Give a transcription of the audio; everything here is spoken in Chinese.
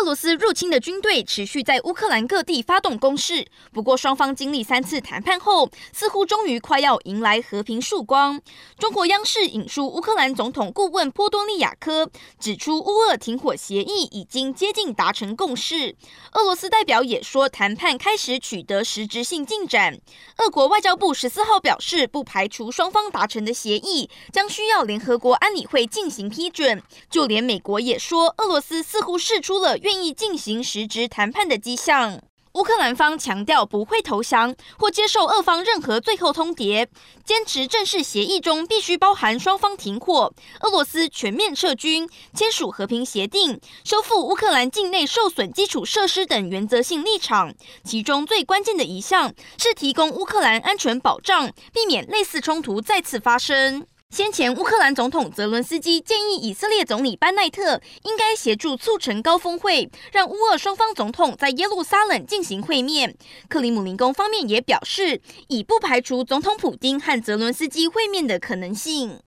俄罗斯入侵的军队持续在乌克兰各地发动攻势，不过双方经历三次谈判后，似乎终于快要迎来和平曙光。中国央视引述乌克兰总统顾问波多利亚科指出，乌俄停火协议已经接近达成共识。俄罗斯代表也说，谈判开始取得实质性进展。俄国外交部十四号表示，不排除双方达成的协议将需要联合国安理会进行批准。就连美国也说，俄罗斯似乎释出了愿意进行实质谈判的迹象。乌克兰方强调不会投降或接受俄方任何最后通牒，坚持正式协议中必须包含双方停火、俄罗斯全面撤军、签署和平协定、修复乌克兰境内受损基础设施等原则性立场。其中最关键的一项是提供乌克兰安全保障，避免类似冲突再次发生。先前，乌克兰总统泽伦斯基建议以色列总理班奈特应该协助促成高峰会，让乌俄双方总统在耶路撒冷进行会面。克里姆林宫方面也表示，已不排除总统普丁和泽伦斯基会面的可能性。